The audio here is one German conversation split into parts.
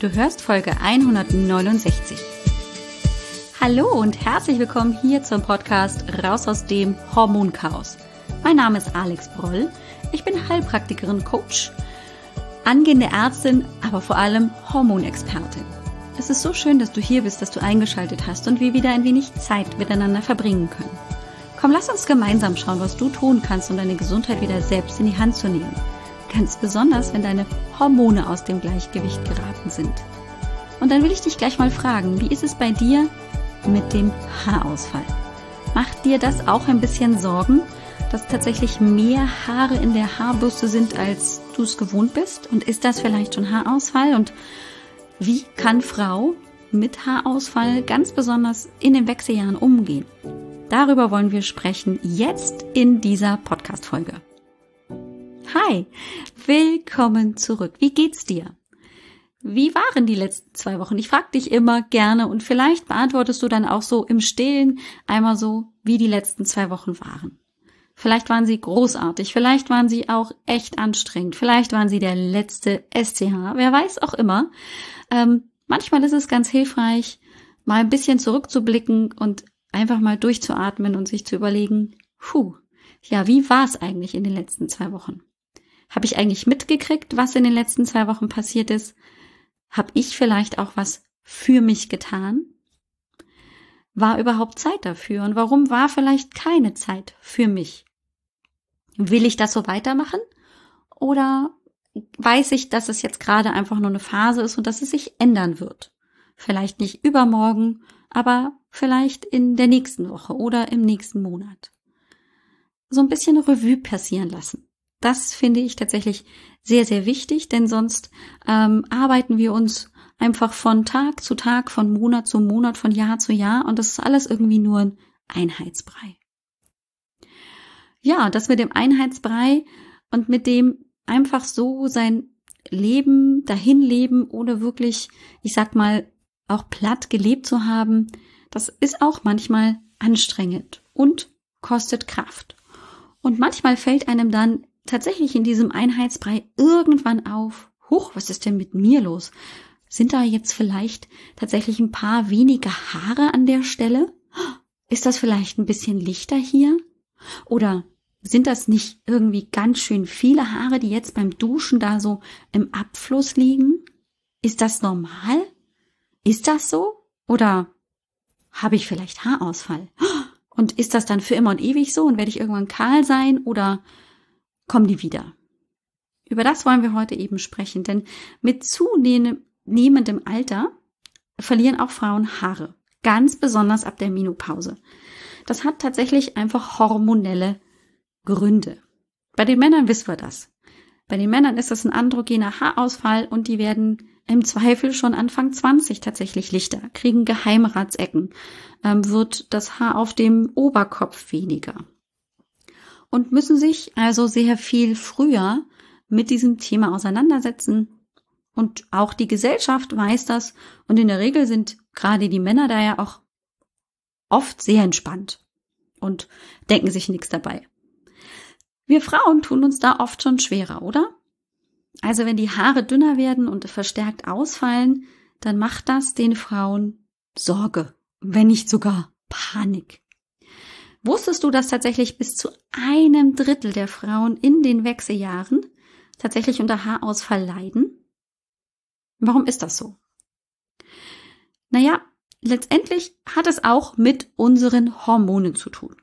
Du hörst Folge 169. Hallo und herzlich willkommen hier zum Podcast Raus aus dem Hormonchaos. Mein Name ist Alex Broll. Ich bin Heilpraktikerin, Coach, angehende Ärztin, aber vor allem Hormonexpertin. Es ist so schön, dass du hier bist, dass du eingeschaltet hast und wir wieder ein wenig Zeit miteinander verbringen können. Komm, lass uns gemeinsam schauen, was du tun kannst, um deine Gesundheit wieder selbst in die Hand zu nehmen. Ganz besonders, wenn deine Hormone aus dem Gleichgewicht geraten sind. Und dann will ich dich gleich mal fragen, wie ist es bei dir mit dem Haarausfall? Macht dir das auch ein bisschen Sorgen, dass tatsächlich mehr Haare in der Haarbürste sind, als du es gewohnt bist? Und ist das vielleicht schon Haarausfall? Und wie kann Frau mit Haarausfall ganz besonders in den Wechseljahren umgehen? Darüber wollen wir sprechen jetzt in dieser Podcast-Folge. Hi, willkommen zurück. Wie geht's dir? Wie waren die letzten zwei Wochen? Ich frage dich immer gerne und vielleicht beantwortest du dann auch so im Stillen einmal so, wie die letzten zwei Wochen waren. Vielleicht waren sie großartig, vielleicht waren sie auch echt anstrengend, vielleicht waren sie der letzte SCH, wer weiß auch immer. Ähm, manchmal ist es ganz hilfreich, mal ein bisschen zurückzublicken und einfach mal durchzuatmen und sich zu überlegen, puh, ja, wie war es eigentlich in den letzten zwei Wochen? Habe ich eigentlich mitgekriegt, was in den letzten zwei Wochen passiert ist? Habe ich vielleicht auch was für mich getan? War überhaupt Zeit dafür? Und warum war vielleicht keine Zeit für mich? Will ich das so weitermachen? Oder weiß ich, dass es jetzt gerade einfach nur eine Phase ist und dass es sich ändern wird? Vielleicht nicht übermorgen, aber vielleicht in der nächsten Woche oder im nächsten Monat. So ein bisschen Revue passieren lassen. Das finde ich tatsächlich sehr, sehr wichtig, denn sonst ähm, arbeiten wir uns einfach von Tag zu Tag, von Monat zu Monat, von Jahr zu Jahr und das ist alles irgendwie nur ein Einheitsbrei. Ja, das mit dem Einheitsbrei und mit dem einfach so sein Leben dahin leben, ohne wirklich, ich sag mal, auch platt gelebt zu haben, das ist auch manchmal anstrengend und kostet Kraft. Und manchmal fällt einem dann tatsächlich in diesem Einheitsbrei irgendwann auf, huch, was ist denn mit mir los? Sind da jetzt vielleicht tatsächlich ein paar weniger Haare an der Stelle? Ist das vielleicht ein bisschen lichter hier? Oder sind das nicht irgendwie ganz schön viele Haare, die jetzt beim Duschen da so im Abfluss liegen? Ist das normal? Ist das so? Oder habe ich vielleicht Haarausfall? Und ist das dann für immer und ewig so und werde ich irgendwann kahl sein oder kommen die wieder. Über das wollen wir heute eben sprechen, denn mit zunehmendem Alter verlieren auch Frauen Haare, ganz besonders ab der Menopause. Das hat tatsächlich einfach hormonelle Gründe. Bei den Männern wissen wir das. Bei den Männern ist das ein androgener Haarausfall und die werden im Zweifel schon Anfang 20 tatsächlich lichter, kriegen Geheimratsecken, ähm, wird das Haar auf dem Oberkopf weniger und müssen sich also sehr viel früher mit diesem Thema auseinandersetzen. Und auch die Gesellschaft weiß das. Und in der Regel sind gerade die Männer da ja auch oft sehr entspannt und denken sich nichts dabei. Wir Frauen tun uns da oft schon schwerer, oder? Also wenn die Haare dünner werden und verstärkt ausfallen, dann macht das den Frauen Sorge, wenn nicht sogar Panik. Wusstest du, dass tatsächlich bis zu einem Drittel der Frauen in den Wechseljahren tatsächlich unter Haarausfall leiden? Warum ist das so? Naja, letztendlich hat es auch mit unseren Hormonen zu tun.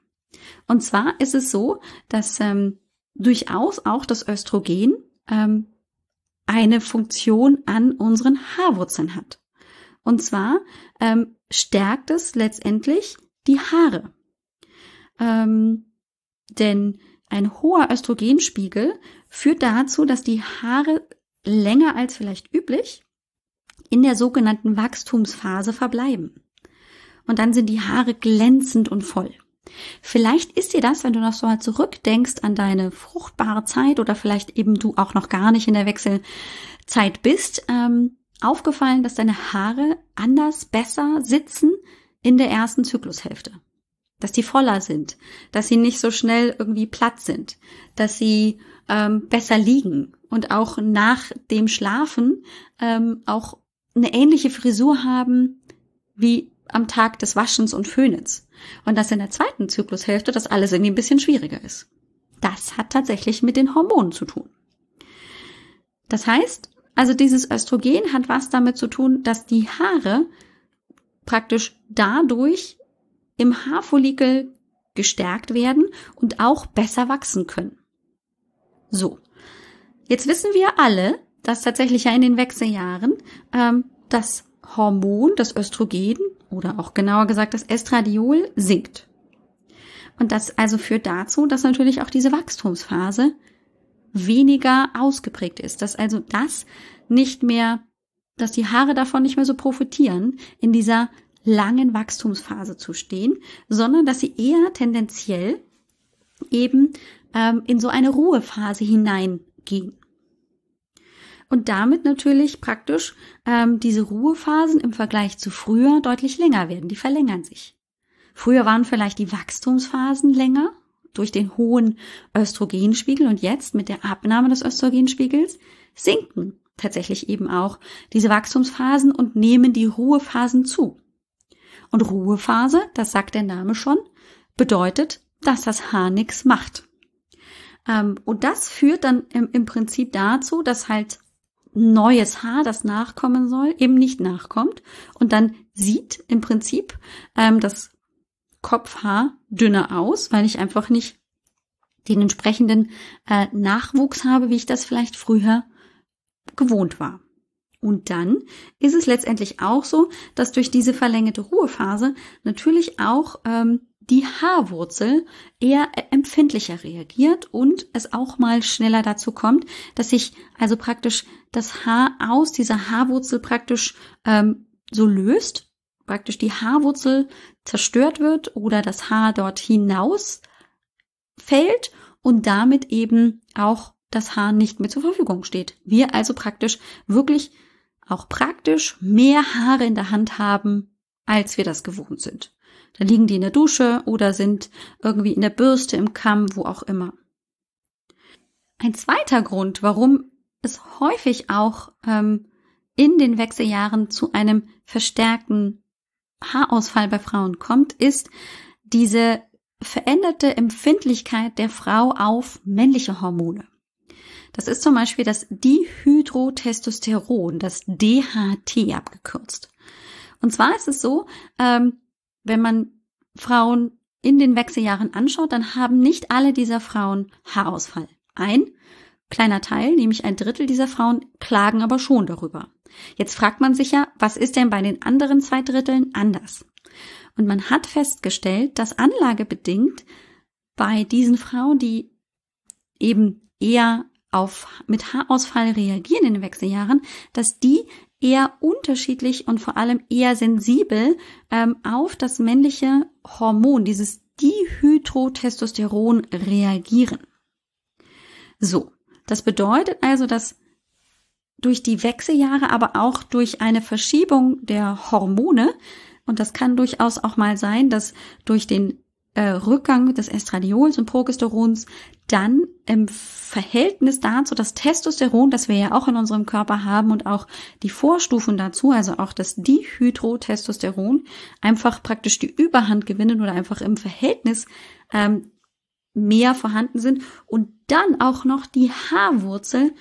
Und zwar ist es so, dass ähm, durchaus auch das Östrogen ähm, eine Funktion an unseren Haarwurzeln hat. Und zwar ähm, stärkt es letztendlich die Haare. Ähm, denn ein hoher Östrogenspiegel führt dazu, dass die Haare länger als vielleicht üblich in der sogenannten Wachstumsphase verbleiben. Und dann sind die Haare glänzend und voll. Vielleicht ist dir das, wenn du noch so mal zurückdenkst an deine fruchtbare Zeit oder vielleicht eben du auch noch gar nicht in der Wechselzeit bist, ähm, aufgefallen, dass deine Haare anders, besser sitzen in der ersten Zyklushälfte dass die voller sind, dass sie nicht so schnell irgendwie platt sind, dass sie ähm, besser liegen und auch nach dem Schlafen ähm, auch eine ähnliche Frisur haben wie am Tag des Waschens und Föhnens. Und dass in der zweiten Zyklushälfte das alles irgendwie ein bisschen schwieriger ist. Das hat tatsächlich mit den Hormonen zu tun. Das heißt, also dieses Östrogen hat was damit zu tun, dass die Haare praktisch dadurch im Haarfollikel gestärkt werden und auch besser wachsen können. So, jetzt wissen wir alle, dass tatsächlich ja in den Wechseljahren ähm, das Hormon, das Östrogen oder auch genauer gesagt das Estradiol sinkt. Und das also führt dazu, dass natürlich auch diese Wachstumsphase weniger ausgeprägt ist, dass also das nicht mehr, dass die Haare davon nicht mehr so profitieren, in dieser langen Wachstumsphase zu stehen, sondern dass sie eher tendenziell eben ähm, in so eine Ruhephase hineingehen. Und damit natürlich praktisch ähm, diese Ruhephasen im Vergleich zu früher deutlich länger werden. Die verlängern sich. Früher waren vielleicht die Wachstumsphasen länger durch den hohen Östrogenspiegel und jetzt mit der Abnahme des Östrogenspiegels sinken tatsächlich eben auch diese Wachstumsphasen und nehmen die Ruhephasen zu. Und Ruhephase, das sagt der Name schon, bedeutet, dass das Haar nichts macht. Ähm, und das führt dann im, Prinzip dazu, dass halt neues Haar, das nachkommen soll, eben nicht nachkommt. Und dann sieht im Prinzip ähm, das Kopfhaar dünner aus, weil ich einfach nicht den entsprechenden äh, Nachwuchs habe, wie ich das vielleicht früher gewohnt war. Und dann ist es letztendlich auch so, dass durch diese verlängerte Ruhephase natürlich auch ähm, die Haarwurzel eher empfindlicher reagiert und es auch mal schneller dazu kommt, dass sich also praktisch das Haar aus dieser Haarwurzel praktisch ähm, so löst, praktisch die Haarwurzel zerstört wird oder das Haar dort hinaus fällt und damit eben auch das Haar nicht mehr zur Verfügung steht. Wir also praktisch wirklich auch praktisch mehr Haare in der Hand haben, als wir das gewohnt sind. Da liegen die in der Dusche oder sind irgendwie in der Bürste, im Kamm, wo auch immer. Ein zweiter Grund, warum es häufig auch ähm, in den Wechseljahren zu einem verstärkten Haarausfall bei Frauen kommt, ist diese veränderte Empfindlichkeit der Frau auf männliche Hormone. Das ist zum Beispiel das Dihydrotestosteron, das DHT abgekürzt. Und zwar ist es so, ähm, wenn man Frauen in den Wechseljahren anschaut, dann haben nicht alle dieser Frauen Haarausfall. Ein kleiner Teil, nämlich ein Drittel dieser Frauen, klagen aber schon darüber. Jetzt fragt man sich ja, was ist denn bei den anderen zwei Dritteln anders? Und man hat festgestellt, dass anlagebedingt bei diesen Frauen, die eben eher auf, mit Haarausfall reagieren in den Wechseljahren, dass die eher unterschiedlich und vor allem eher sensibel ähm, auf das männliche Hormon, dieses Dihydrotestosteron reagieren. So, das bedeutet also, dass durch die Wechseljahre, aber auch durch eine Verschiebung der Hormone, und das kann durchaus auch mal sein, dass durch den äh, Rückgang des Estradiols und Progesterons dann im Verhältnis dazu das Testosteron, das wir ja auch in unserem Körper haben und auch die Vorstufen dazu, also auch das Dihydrotestosteron, einfach praktisch die Überhand gewinnen oder einfach im Verhältnis ähm, mehr vorhanden sind und dann auch noch die Haarwurzel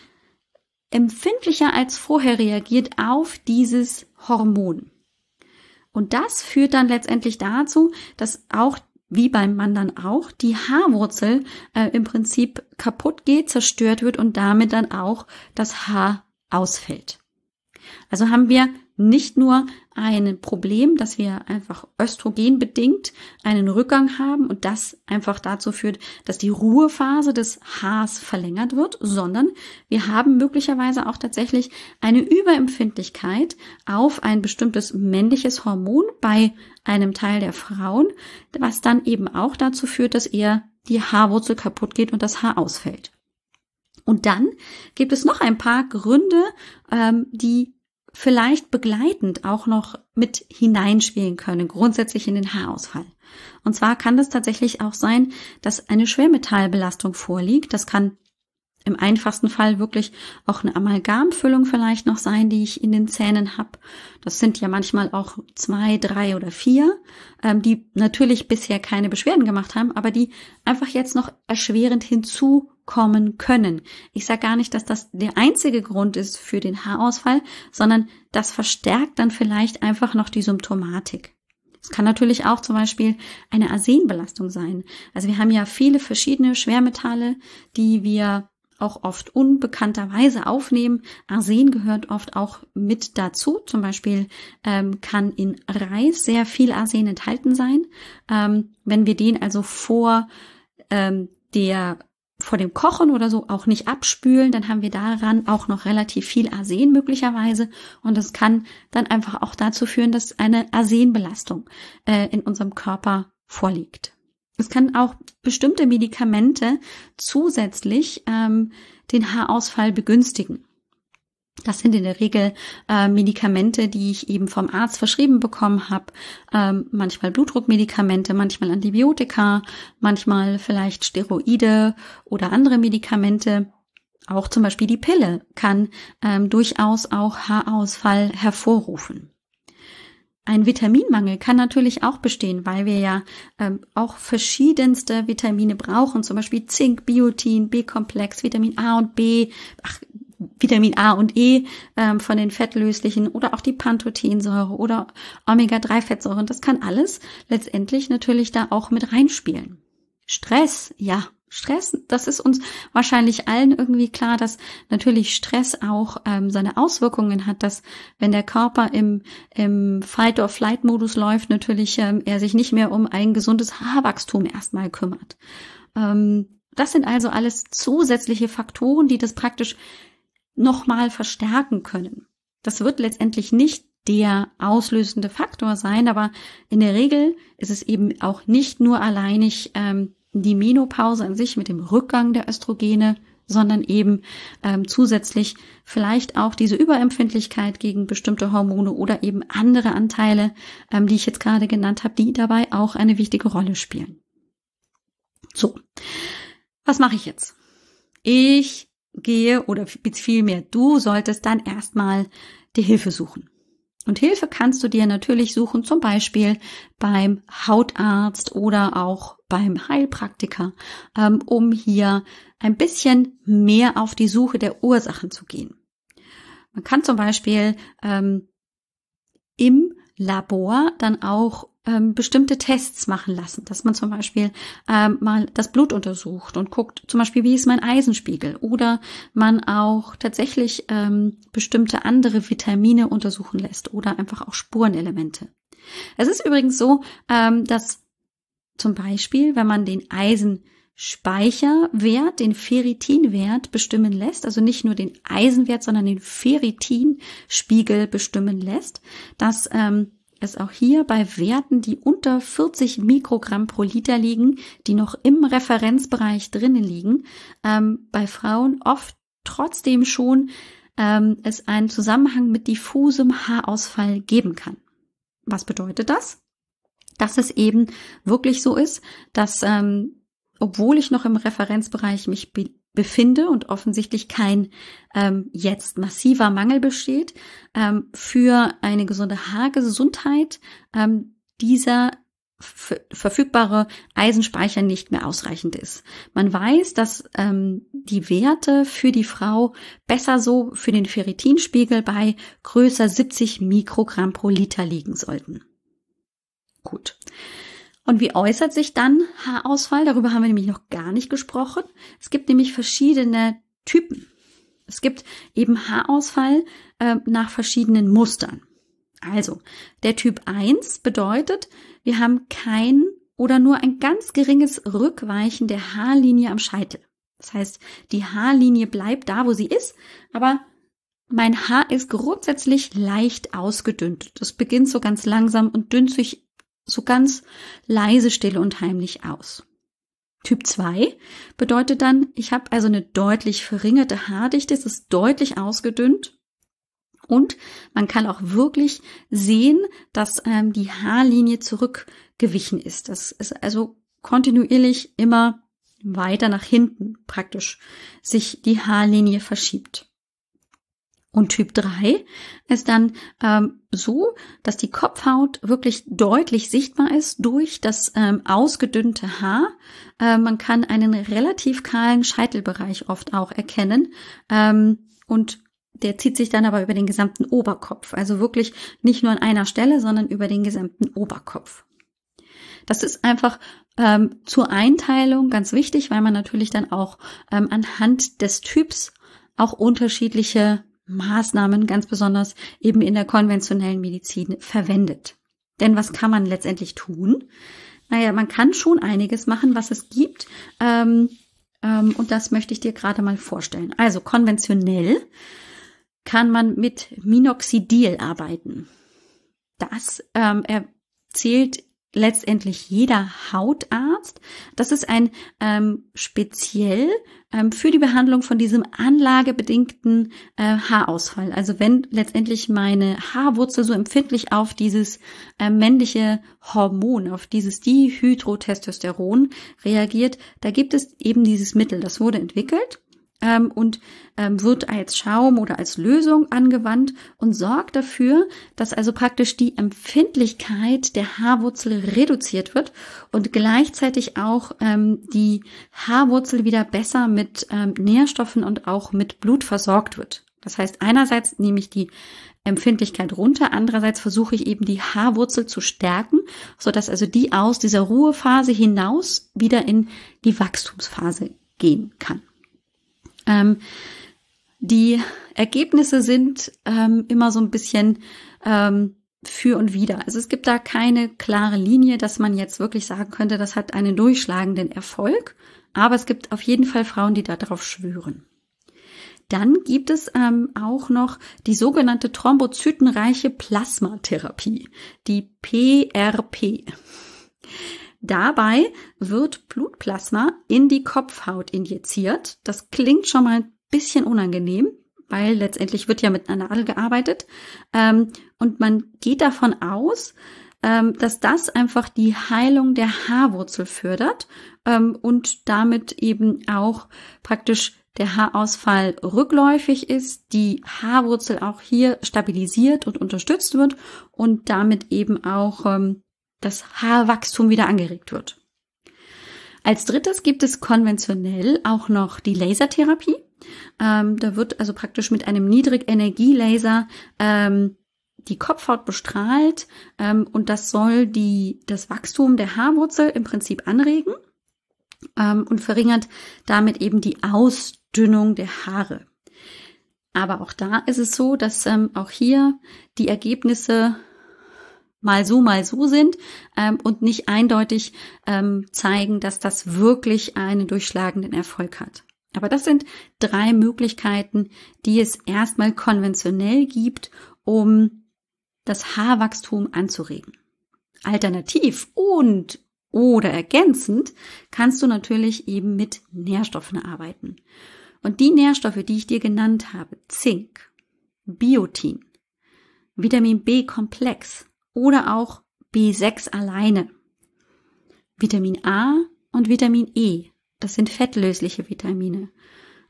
empfindlicher als vorher reagiert auf dieses Hormon. Und das führt dann letztendlich dazu, dass auch wie beim Mann dann auch, die Haarwurzel äh, im Prinzip kaputt geht, zerstört wird und damit dann auch das Haar ausfällt. Also haben wir nicht nur ein Problem, dass wir einfach östrogenbedingt einen Rückgang haben und das einfach dazu führt, dass die Ruhephase des Haars verlängert wird, sondern wir haben möglicherweise auch tatsächlich eine Überempfindlichkeit auf ein bestimmtes männliches Hormon bei einem Teil der Frauen, was dann eben auch dazu führt, dass eher die Haarwurzel kaputt geht und das Haar ausfällt. Und dann gibt es noch ein paar Gründe, ähm, die vielleicht begleitend auch noch mit hineinspielen können, grundsätzlich in den Haarausfall. Und zwar kann das tatsächlich auch sein, dass eine Schwermetallbelastung vorliegt. Das kann im einfachsten Fall wirklich auch eine Amalgamfüllung vielleicht noch sein, die ich in den Zähnen habe. Das sind ja manchmal auch zwei, drei oder vier, ähm, die natürlich bisher keine Beschwerden gemacht haben, aber die einfach jetzt noch erschwerend hinzukommen können. Ich sage gar nicht, dass das der einzige Grund ist für den Haarausfall, sondern das verstärkt dann vielleicht einfach noch die Symptomatik. Es kann natürlich auch zum Beispiel eine Arsenbelastung sein. Also wir haben ja viele verschiedene Schwermetalle, die wir auch oft unbekannterweise aufnehmen. Arsen gehört oft auch mit dazu. Zum Beispiel ähm, kann in Reis sehr viel Arsen enthalten sein. Ähm, wenn wir den also vor ähm, der vor dem Kochen oder so auch nicht abspülen, dann haben wir daran auch noch relativ viel Arsen möglicherweise und das kann dann einfach auch dazu führen, dass eine Arsenbelastung äh, in unserem Körper vorliegt. Es kann auch bestimmte Medikamente zusätzlich ähm, den Haarausfall begünstigen. Das sind in der Regel äh, Medikamente, die ich eben vom Arzt verschrieben bekommen habe. Ähm, manchmal Blutdruckmedikamente, manchmal Antibiotika, manchmal vielleicht Steroide oder andere Medikamente. Auch zum Beispiel die Pille kann ähm, durchaus auch Haarausfall hervorrufen. Ein Vitaminmangel kann natürlich auch bestehen, weil wir ja ähm, auch verschiedenste Vitamine brauchen, zum Beispiel Zink, Biotin, B-Komplex, Vitamin A und B, ach, Vitamin A und E ähm, von den fettlöslichen oder auch die Pantothensäure oder Omega-3-Fettsäuren. Das kann alles letztendlich natürlich da auch mit reinspielen. Stress, ja, Stress, das ist uns wahrscheinlich allen irgendwie klar, dass natürlich Stress auch ähm, seine Auswirkungen hat, dass wenn der Körper im, im Fight-or-Flight-Modus läuft, natürlich ähm, er sich nicht mehr um ein gesundes Haarwachstum erstmal kümmert. Ähm, das sind also alles zusätzliche Faktoren, die das praktisch nochmal verstärken können. Das wird letztendlich nicht der auslösende Faktor sein, aber in der Regel ist es eben auch nicht nur alleinig ähm, die Menopause an sich mit dem Rückgang der Östrogene, sondern eben ähm, zusätzlich vielleicht auch diese Überempfindlichkeit gegen bestimmte Hormone oder eben andere Anteile, ähm, die ich jetzt gerade genannt habe, die dabei auch eine wichtige Rolle spielen. So, was mache ich jetzt? Ich gehe oder vielmehr du solltest dann erstmal die Hilfe suchen. Und Hilfe kannst du dir natürlich suchen, zum Beispiel beim Hautarzt oder auch beim Heilpraktiker, ähm, um hier ein bisschen mehr auf die Suche der Ursachen zu gehen. Man kann zum Beispiel ähm, im Labor dann auch ähm, bestimmte Tests machen lassen, dass man zum Beispiel ähm, mal das Blut untersucht und guckt, zum Beispiel, wie ist mein Eisenspiegel oder man auch tatsächlich ähm, bestimmte andere Vitamine untersuchen lässt oder einfach auch Spurenelemente. Es ist übrigens so, ähm, dass zum Beispiel, wenn man den Eisenspeicherwert, den Ferritinwert bestimmen lässt, also nicht nur den Eisenwert, sondern den Ferritinspiegel bestimmen lässt, dass ähm, es auch hier bei Werten, die unter 40 Mikrogramm pro Liter liegen, die noch im Referenzbereich drinnen liegen, ähm, bei Frauen oft trotzdem schon ähm, es einen Zusammenhang mit diffusem Haarausfall geben kann. Was bedeutet das? Dass es eben wirklich so ist, dass ähm, obwohl ich noch im Referenzbereich mich befinde und offensichtlich kein ähm, jetzt massiver Mangel besteht, ähm, für eine gesunde Haargesundheit ähm, dieser verfügbare Eisenspeicher nicht mehr ausreichend ist. Man weiß, dass ähm, die Werte für die Frau besser so für den Ferritinspiegel bei größer 70 Mikrogramm pro Liter liegen sollten. Gut. Und wie äußert sich dann Haarausfall? Darüber haben wir nämlich noch gar nicht gesprochen. Es gibt nämlich verschiedene Typen. Es gibt eben Haarausfall äh, nach verschiedenen Mustern. Also, der Typ 1 bedeutet, wir haben kein oder nur ein ganz geringes Rückweichen der Haarlinie am Scheitel. Das heißt, die Haarlinie bleibt da, wo sie ist, aber mein Haar ist grundsätzlich leicht ausgedünnt. Das beginnt so ganz langsam und dünnt sich so ganz leise, still und heimlich aus. Typ 2 bedeutet dann, ich habe also eine deutlich verringerte Haardichte, es ist deutlich ausgedünnt und man kann auch wirklich sehen, dass ähm, die Haarlinie zurückgewichen ist. Das ist also kontinuierlich immer weiter nach hinten praktisch sich die Haarlinie verschiebt. Und Typ 3 ist dann ähm, so, dass die Kopfhaut wirklich deutlich sichtbar ist durch das ähm, ausgedünnte Haar. Äh, man kann einen relativ kahlen Scheitelbereich oft auch erkennen. Ähm, und der zieht sich dann aber über den gesamten Oberkopf. Also wirklich nicht nur an einer Stelle, sondern über den gesamten Oberkopf. Das ist einfach ähm, zur Einteilung ganz wichtig, weil man natürlich dann auch ähm, anhand des Typs auch unterschiedliche Maßnahmen, ganz besonders eben in der konventionellen Medizin, verwendet. Denn was kann man letztendlich tun? Naja, man kann schon einiges machen, was es gibt. Ähm, ähm, und das möchte ich dir gerade mal vorstellen. Also konventionell kann man mit Minoxidil arbeiten. Das ähm, erzählt letztendlich jeder Hautarzt. Das ist ein ähm, speziell ähm, für die Behandlung von diesem anlagebedingten äh, Haarausfall. Also wenn letztendlich meine Haarwurzel so empfindlich auf dieses äh, männliche Hormon, auf dieses Dihydrotestosteron reagiert, da gibt es eben dieses Mittel. Das wurde entwickelt ähm, und ähm, wird als Schaum oder als Lösung angewandt und sorgt dafür, dass also praktisch die Empfindlichkeit der Haarwurzel reduziert wird und gleichzeitig auch ähm, die Haarwurzel wieder besser mit ähm, Nährstoffen und auch mit Blut versorgt wird. Das heißt, einerseits nehme ich die Empfindlichkeit runter, andererseits versuche ich eben die Haarwurzel zu stärken, so dass also die aus dieser Ruhephase hinaus wieder in die Wachstumsphase gehen kann. Ähm, die Ergebnisse sind ähm, immer so ein bisschen ähm, für und wieder. Also es gibt da keine klare Linie, dass man jetzt wirklich sagen könnte, das hat einen durchschlagenden Erfolg. Aber es gibt auf jeden Fall Frauen, die darauf schwören. Dann gibt es ähm, auch noch die sogenannte thrombozytenreiche Plasmatherapie, die PRP. Dabei wird Blutplasma in die Kopfhaut injiziert. Das klingt schon mal ein bisschen unangenehm, weil letztendlich wird ja mit einer Nadel gearbeitet. Ähm, und man geht davon aus, ähm, dass das einfach die Heilung der Haarwurzel fördert ähm, und damit eben auch praktisch der Haarausfall rückläufig ist, die Haarwurzel auch hier stabilisiert und unterstützt wird und damit eben auch das Haarwachstum wieder angeregt wird. Als drittes gibt es konventionell auch noch die Lasertherapie. Ähm, da wird also praktisch mit einem Niedrigenergielaser ähm, die Kopfhaut bestrahlt ähm, und das soll die, das Wachstum der Haarwurzel im Prinzip anregen ähm, und verringert damit eben die Ausdünnung der Haare. Aber auch da ist es so, dass ähm, auch hier die Ergebnisse mal so, mal so sind ähm, und nicht eindeutig ähm, zeigen, dass das wirklich einen durchschlagenden Erfolg hat. Aber das sind drei Möglichkeiten, die es erstmal konventionell gibt, um das Haarwachstum anzuregen. Alternativ und oder ergänzend kannst du natürlich eben mit Nährstoffen arbeiten. Und die Nährstoffe, die ich dir genannt habe, Zink, Biotin, Vitamin B-Komplex, oder auch B6 alleine. Vitamin A und Vitamin E, das sind fettlösliche Vitamine.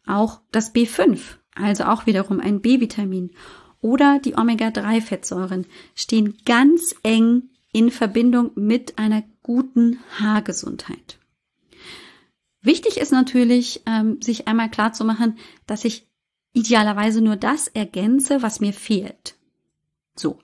Auch das B5, also auch wiederum ein B-Vitamin oder die Omega-3-Fettsäuren stehen ganz eng in Verbindung mit einer guten Haargesundheit. Wichtig ist natürlich, ähm, sich einmal klar zu machen, dass ich idealerweise nur das ergänze, was mir fehlt. So.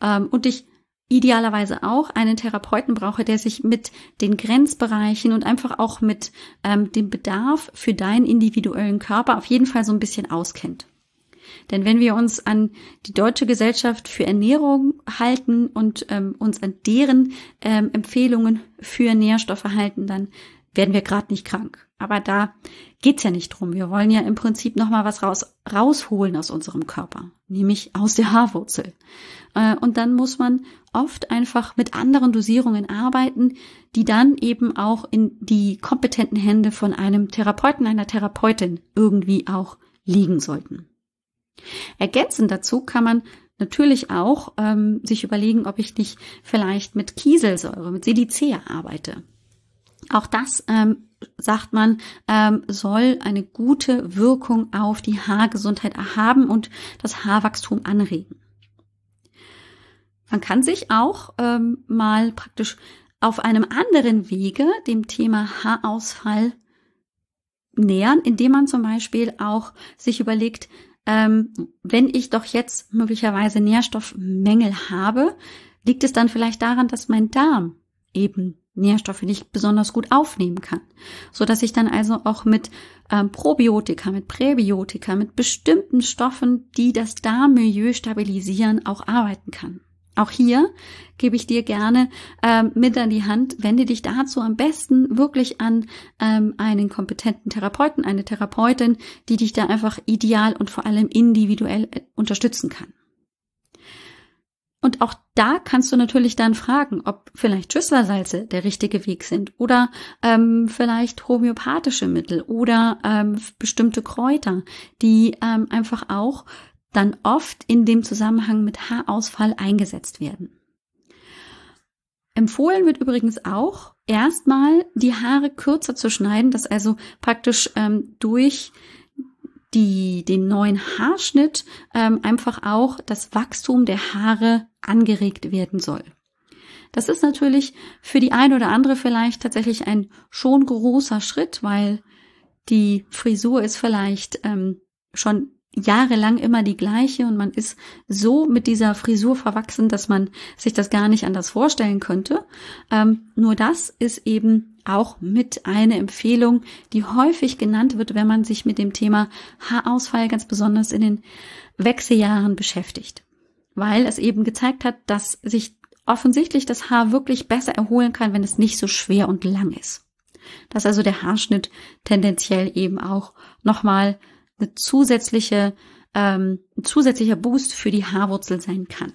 Ähm, und ich idealerweise auch einen Therapeuten brauche, der sich mit den Grenzbereichen und einfach auch mit ähm, dem Bedarf für deinen individuellen Körper auf jeden Fall so ein bisschen auskennt. Denn wenn wir uns an die Deutsche Gesellschaft für Ernährung halten und ähm, uns an deren ähm, Empfehlungen für Nährstoffe halten, dann werden wir gerade nicht krank. Aber da geht's ja nicht drum. Wir wollen ja im Prinzip noch mal was raus, rausholen aus unserem Körper, nämlich aus der Haarwurzel. Äh, und dann muss man oft einfach mit anderen Dosierungen arbeiten, die dann eben auch in die kompetenten Hände von einem Therapeuten, einer Therapeutin irgendwie auch liegen sollten. Ergänzend dazu kann man natürlich auch ähm, sich überlegen, ob ich nicht vielleicht mit Kieselsäure, mit Silicea arbeite. Auch das ähm, sagt man, ähm, soll eine gute Wirkung auf die Haargesundheit haben und das Haarwachstum anregen. Man kann sich auch ähm, mal praktisch auf einem anderen Wege dem Thema Haarausfall nähern, indem man zum Beispiel auch sich überlegt, ähm, wenn ich doch jetzt möglicherweise Nährstoffmängel habe, liegt es dann vielleicht daran, dass mein Darm eben Nährstoffe nicht besonders gut aufnehmen kann, so dass ich dann also auch mit ähm, Probiotika, mit Präbiotika, mit bestimmten Stoffen, die das Darmmilieu stabilisieren, auch arbeiten kann. Auch hier gebe ich dir gerne ähm, mit an die Hand. Wende dich dazu am besten wirklich an ähm, einen kompetenten Therapeuten, eine Therapeutin, die dich da einfach ideal und vor allem individuell äh, unterstützen kann. Und auch da kannst du natürlich dann fragen, ob vielleicht Schüsslersalze der richtige Weg sind oder ähm, vielleicht homöopathische Mittel oder ähm, bestimmte Kräuter, die ähm, einfach auch dann oft in dem Zusammenhang mit Haarausfall eingesetzt werden. Empfohlen wird übrigens auch, erstmal die Haare kürzer zu schneiden, dass also praktisch ähm, durch die, den neuen Haarschnitt ähm, einfach auch das Wachstum der Haare angeregt werden soll. Das ist natürlich für die eine oder andere vielleicht tatsächlich ein schon großer Schritt, weil die Frisur ist vielleicht ähm, schon jahrelang immer die gleiche und man ist so mit dieser Frisur verwachsen, dass man sich das gar nicht anders vorstellen könnte. Ähm, nur das ist eben auch mit eine Empfehlung, die häufig genannt wird, wenn man sich mit dem Thema Haarausfall ganz besonders in den Wechseljahren beschäftigt. Weil es eben gezeigt hat, dass sich offensichtlich das Haar wirklich besser erholen kann, wenn es nicht so schwer und lang ist. Dass also der Haarschnitt tendenziell eben auch nochmal eine zusätzliche, ähm, ein zusätzlicher Boost für die Haarwurzel sein kann.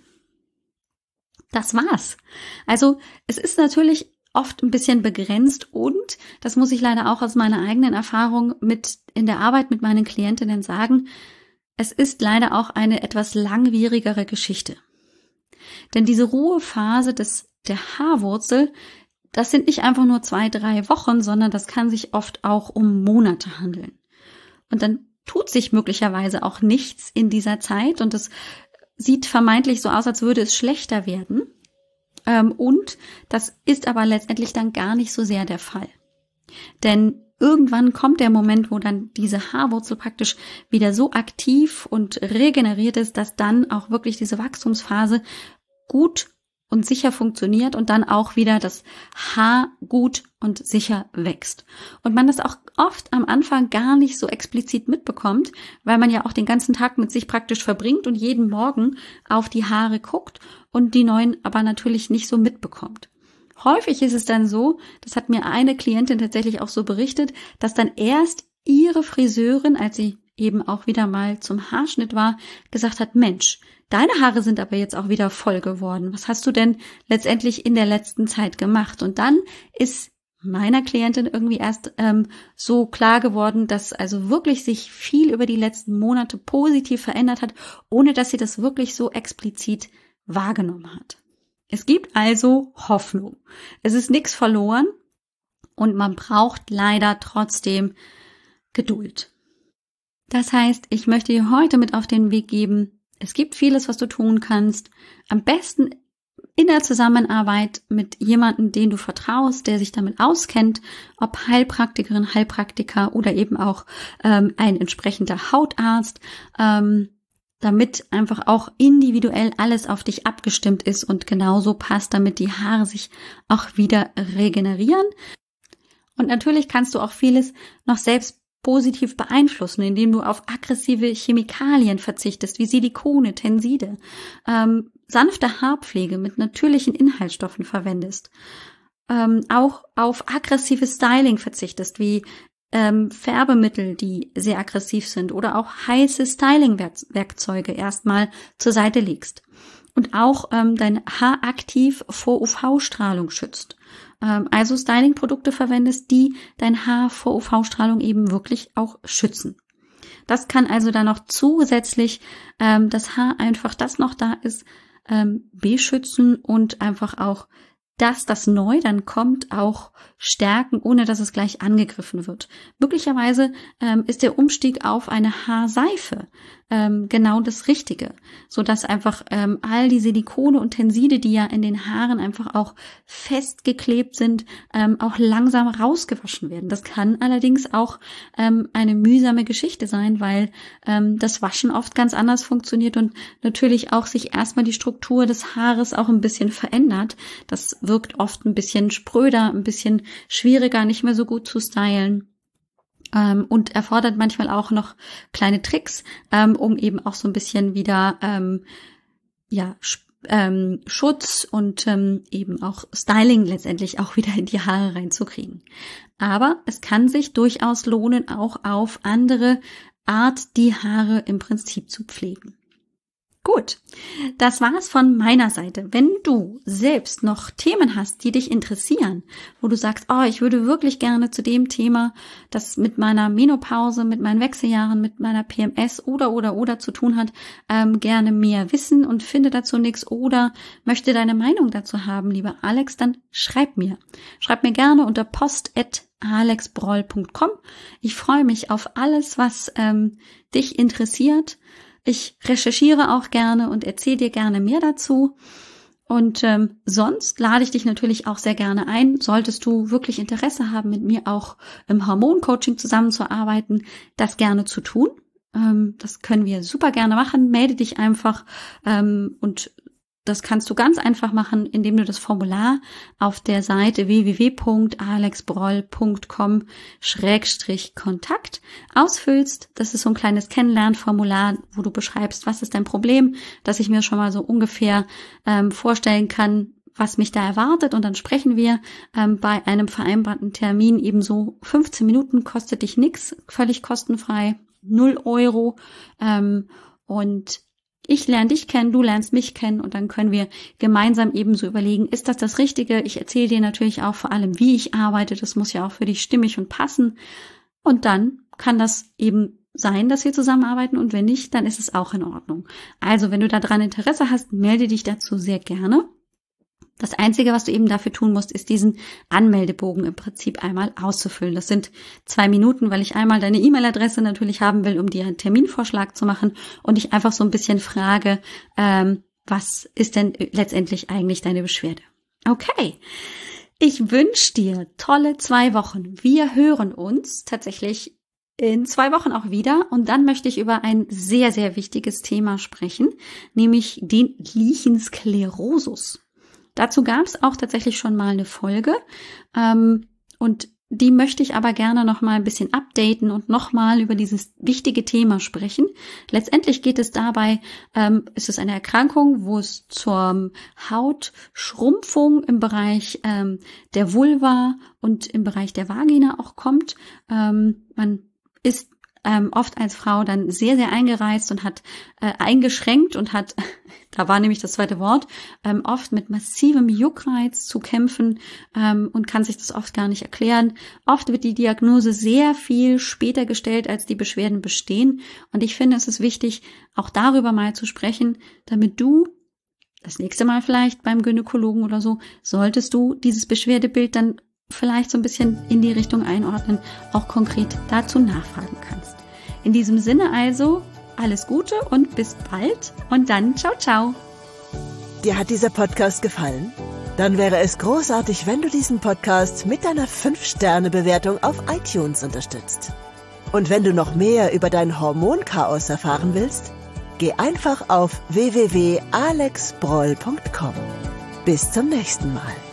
Das war's. Also es ist natürlich oft ein bisschen begrenzt und, das muss ich leider auch aus meiner eigenen Erfahrung mit in der Arbeit mit meinen Klientinnen sagen, es ist leider auch eine etwas langwierigere Geschichte. Denn diese Ruhephase des, der Haarwurzel, das sind nicht einfach nur zwei, drei Wochen, sondern das kann sich oft auch um Monate handeln. Und dann tut sich möglicherweise auch nichts in dieser Zeit und es sieht vermeintlich so aus, als würde es schlechter werden. Ähm, und das ist aber letztendlich dann gar nicht so sehr der Fall. Denn irgendwann kommt der Moment, wo dann diese Haarwurzel praktisch wieder so aktiv und regeneriert ist, dass dann auch wirklich diese Wachstumsphase gut und sicher funktioniert und dann auch wieder das Haar gut und sicher wächst. Und man das auch oft am Anfang gar nicht so explizit mitbekommt, weil man ja auch den ganzen Tag mit sich praktisch verbringt und jeden Morgen auf die Haare guckt und die neuen aber natürlich nicht so mitbekommt. Häufig ist es dann so, das hat mir eine Klientin tatsächlich auch so berichtet, dass dann erst ihre Friseurin, als sie eben auch wieder mal zum Haarschnitt war, gesagt hat, Mensch, Deine Haare sind aber jetzt auch wieder voll geworden. Was hast du denn letztendlich in der letzten Zeit gemacht? Und dann ist meiner Klientin irgendwie erst ähm, so klar geworden, dass also wirklich sich viel über die letzten Monate positiv verändert hat, ohne dass sie das wirklich so explizit wahrgenommen hat. Es gibt also Hoffnung. Es ist nichts verloren und man braucht leider trotzdem Geduld. Das heißt, ich möchte dir heute mit auf den Weg geben, es gibt vieles, was du tun kannst. Am besten in der Zusammenarbeit mit jemandem, den du vertraust, der sich damit auskennt, ob Heilpraktikerin, Heilpraktiker oder eben auch ähm, ein entsprechender Hautarzt, ähm, damit einfach auch individuell alles auf dich abgestimmt ist und genauso passt, damit die Haare sich auch wieder regenerieren. Und natürlich kannst du auch vieles noch selbst positiv beeinflussen, indem du auf aggressive Chemikalien verzichtest, wie Silikone, Tenside, ähm, sanfte Haarpflege mit natürlichen Inhaltsstoffen verwendest, ähm, auch auf aggressives Styling verzichtest, wie ähm, Färbemittel, die sehr aggressiv sind oder auch heiße Styling-Werkzeuge erstmal zur Seite legst und auch ähm, dein Haar aktiv vor UV-Strahlung schützt. Ähm, also Styling-Produkte verwendest, die dein Haar vor UV-Strahlung eben wirklich auch schützen. Das kann also dann noch zusätzlich ähm, das Haar einfach, das noch da ist, ähm, beschützen und einfach auch dass das neu dann kommt, auch stärken, ohne dass es gleich angegriffen wird. Möglicherweise ähm, ist der Umstieg auf eine Haarseife ähm, genau das Richtige, so dass einfach ähm, all die Silikone und Tenside, die ja in den Haaren einfach auch festgeklebt sind, ähm, auch langsam rausgewaschen werden. Das kann allerdings auch ähm, eine mühsame Geschichte sein, weil ähm, das Waschen oft ganz anders funktioniert und natürlich auch sich erstmal die Struktur des Haares auch ein bisschen verändert. Das wirkt oft ein bisschen spröder, ein bisschen schwieriger, nicht mehr so gut zu stylen ähm, und erfordert manchmal auch noch kleine Tricks, ähm, um eben auch so ein bisschen wieder ähm, ja ähm, Schutz und ähm, eben auch Styling letztendlich auch wieder in die Haare reinzukriegen. Aber es kann sich durchaus lohnen, auch auf andere Art die Haare im Prinzip zu pflegen. Gut, das war's von meiner Seite. Wenn du selbst noch Themen hast, die dich interessieren, wo du sagst, oh, ich würde wirklich gerne zu dem Thema, das mit meiner Menopause, mit meinen Wechseljahren, mit meiner PMS oder oder oder zu tun hat, ähm, gerne mehr wissen und finde dazu nichts oder möchte deine Meinung dazu haben, lieber Alex, dann schreib mir. Schreib mir gerne unter post@alexbroll.com. Ich freue mich auf alles, was ähm, dich interessiert ich recherchiere auch gerne und erzähle dir gerne mehr dazu. Und ähm, sonst lade ich dich natürlich auch sehr gerne ein, solltest du wirklich Interesse haben, mit mir auch im Hormoncoaching zusammenzuarbeiten, das gerne zu tun. Ähm, das können wir super gerne machen. Melde dich einfach ähm, und das kannst du ganz einfach machen, indem du das Formular auf der Seite www.alexbroll.com-kontakt ausfüllst. Das ist so ein kleines Kennenlernformular, wo du beschreibst, was ist dein Problem, dass ich mir schon mal so ungefähr ähm, vorstellen kann, was mich da erwartet und dann sprechen wir ähm, bei einem vereinbarten Termin ebenso 15 Minuten kostet dich nix, völlig kostenfrei, 0 Euro ähm, und ich lerne dich kennen, du lernst mich kennen und dann können wir gemeinsam ebenso überlegen, ist das das Richtige? Ich erzähle dir natürlich auch vor allem, wie ich arbeite. Das muss ja auch für dich stimmig und passen. Und dann kann das eben sein, dass wir zusammenarbeiten und wenn nicht, dann ist es auch in Ordnung. Also, wenn du daran Interesse hast, melde dich dazu sehr gerne. Das Einzige, was du eben dafür tun musst, ist diesen Anmeldebogen im Prinzip einmal auszufüllen. Das sind zwei Minuten, weil ich einmal deine E-Mail-Adresse natürlich haben will, um dir einen Terminvorschlag zu machen und ich einfach so ein bisschen frage, ähm, was ist denn letztendlich eigentlich deine Beschwerde? Okay. Ich wünsche dir tolle zwei Wochen. Wir hören uns tatsächlich in zwei Wochen auch wieder und dann möchte ich über ein sehr, sehr wichtiges Thema sprechen, nämlich den Lichensklerosus. Dazu gab es auch tatsächlich schon mal eine Folge ähm, und die möchte ich aber gerne noch mal ein bisschen updaten und noch mal über dieses wichtige Thema sprechen. Letztendlich geht es dabei, ähm, ist es eine Erkrankung, wo es zur Hautschrumpfung im Bereich ähm, der Vulva und im Bereich der Vagina auch kommt. Ähm, man ist ähm, oft als Frau dann sehr, sehr eingereizt und hat äh, eingeschränkt und hat, da war nämlich das zweite Wort, ähm, oft mit massivem Juckreiz zu kämpfen ähm, und kann sich das oft gar nicht erklären. Oft wird die Diagnose sehr viel später gestellt, als die Beschwerden bestehen. Und ich finde, es ist wichtig, auch darüber mal zu sprechen, damit du das nächste Mal vielleicht beim Gynäkologen oder so, solltest du dieses Beschwerdebild dann vielleicht so ein bisschen in die Richtung einordnen, auch konkret dazu nachfragen kannst. In diesem Sinne also alles Gute und bis bald und dann ciao ciao. Dir hat dieser Podcast gefallen? Dann wäre es großartig, wenn du diesen Podcast mit deiner 5-Sterne-Bewertung auf iTunes unterstützt. Und wenn du noch mehr über dein Hormonchaos erfahren willst, geh einfach auf www.alexbroll.com. Bis zum nächsten Mal.